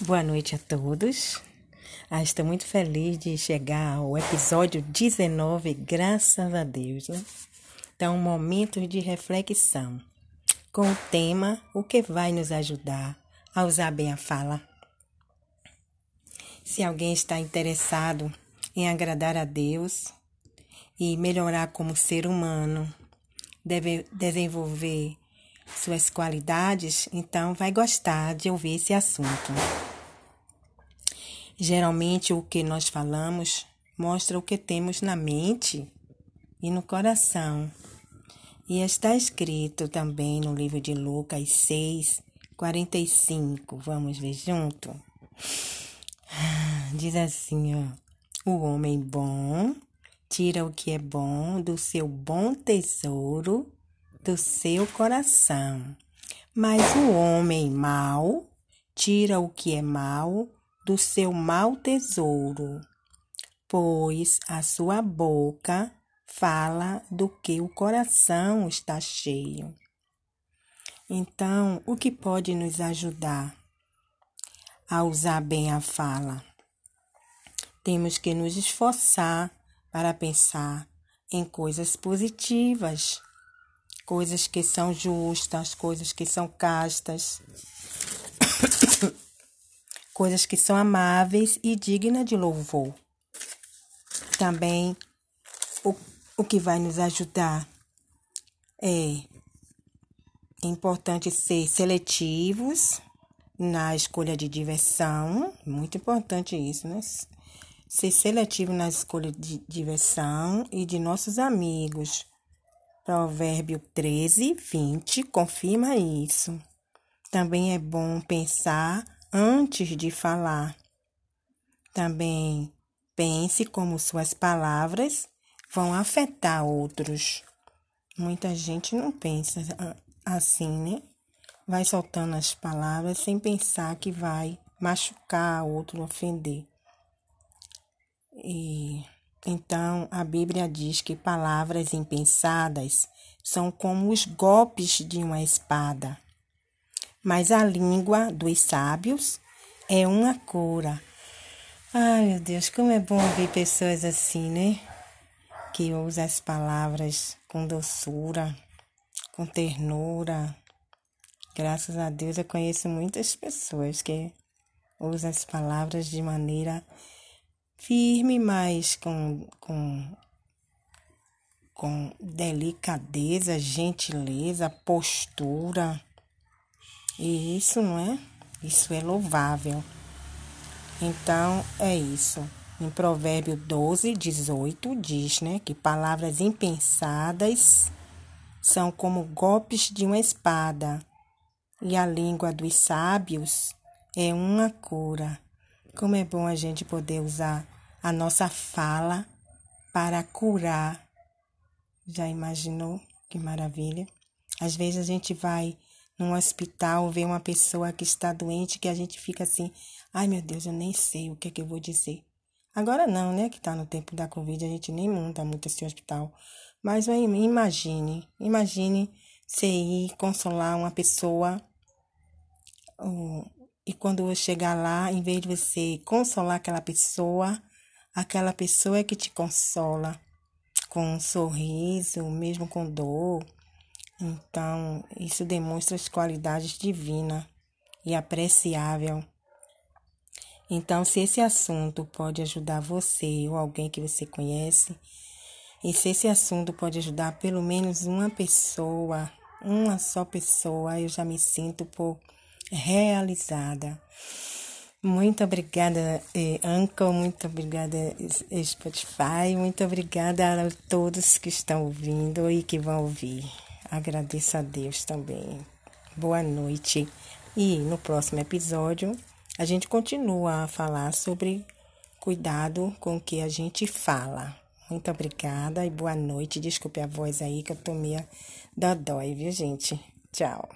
Boa noite a todos. Ah, estou muito feliz de chegar ao episódio 19, graças a Deus. Né? Então, momentos de reflexão com o tema O que vai nos ajudar a usar bem a fala. Se alguém está interessado em agradar a Deus e melhorar como ser humano, deve desenvolver suas qualidades, então vai gostar de ouvir esse assunto. Geralmente, o que nós falamos mostra o que temos na mente e no coração. E está escrito também no livro de Lucas 6, 45. Vamos ver junto? Diz assim, ó. O homem bom tira o que é bom do seu bom tesouro do seu coração. Mas o homem mau tira o que é mau do seu mau tesouro, pois a sua boca fala do que o coração está cheio. Então, o que pode nos ajudar a usar bem a fala? Temos que nos esforçar para pensar em coisas positivas, coisas que são justas, coisas que são castas coisas que são amáveis e dignas de louvor. Também o, o que vai nos ajudar é importante ser seletivos na escolha de diversão, muito importante isso, né? Ser seletivo na escolha de diversão e de nossos amigos. Provérbio 13, 20 confirma isso. Também é bom pensar antes de falar. Também pense como suas palavras vão afetar outros. Muita gente não pensa assim, né? Vai soltando as palavras sem pensar que vai machucar outro, ofender. E então a Bíblia diz que palavras impensadas são como os golpes de uma espada mas a língua dos sábios é uma cura. Ai, meu Deus, como é bom ver pessoas assim, né? Que usam as palavras com doçura, com ternura. Graças a Deus eu conheço muitas pessoas que usam as palavras de maneira firme, mas com, com, com delicadeza, gentileza, postura. E isso não é? Isso é louvável. Então, é isso. Em Provérbio 12, 18, diz, né, que palavras impensadas são como golpes de uma espada, e a língua dos sábios é uma cura. Como é bom a gente poder usar a nossa fala para curar. Já imaginou? Que maravilha. Às vezes a gente vai num hospital, vê uma pessoa que está doente, que a gente fica assim, ai meu Deus, eu nem sei o que é que eu vou dizer. Agora não, né? Que tá no tempo da Covid, a gente nem monta muito esse hospital. Mas imagine, imagine você ir consolar uma pessoa e quando chegar lá, em vez de você consolar aquela pessoa, aquela pessoa é que te consola com um sorriso, mesmo com dor, então, isso demonstra as qualidades divinas e apreciável. Então, se esse assunto pode ajudar você ou alguém que você conhece, e se esse assunto pode ajudar pelo menos uma pessoa, uma só pessoa, eu já me sinto por realizada. Muito obrigada, eh, muito obrigada, Spotify, muito obrigada a todos que estão ouvindo e que vão ouvir. Agradeço a Deus também. Boa noite. E no próximo episódio a gente continua a falar sobre cuidado com o que a gente fala. Muito obrigada e boa noite. Desculpe a voz aí que eu tô meio dodói, viu, gente? Tchau.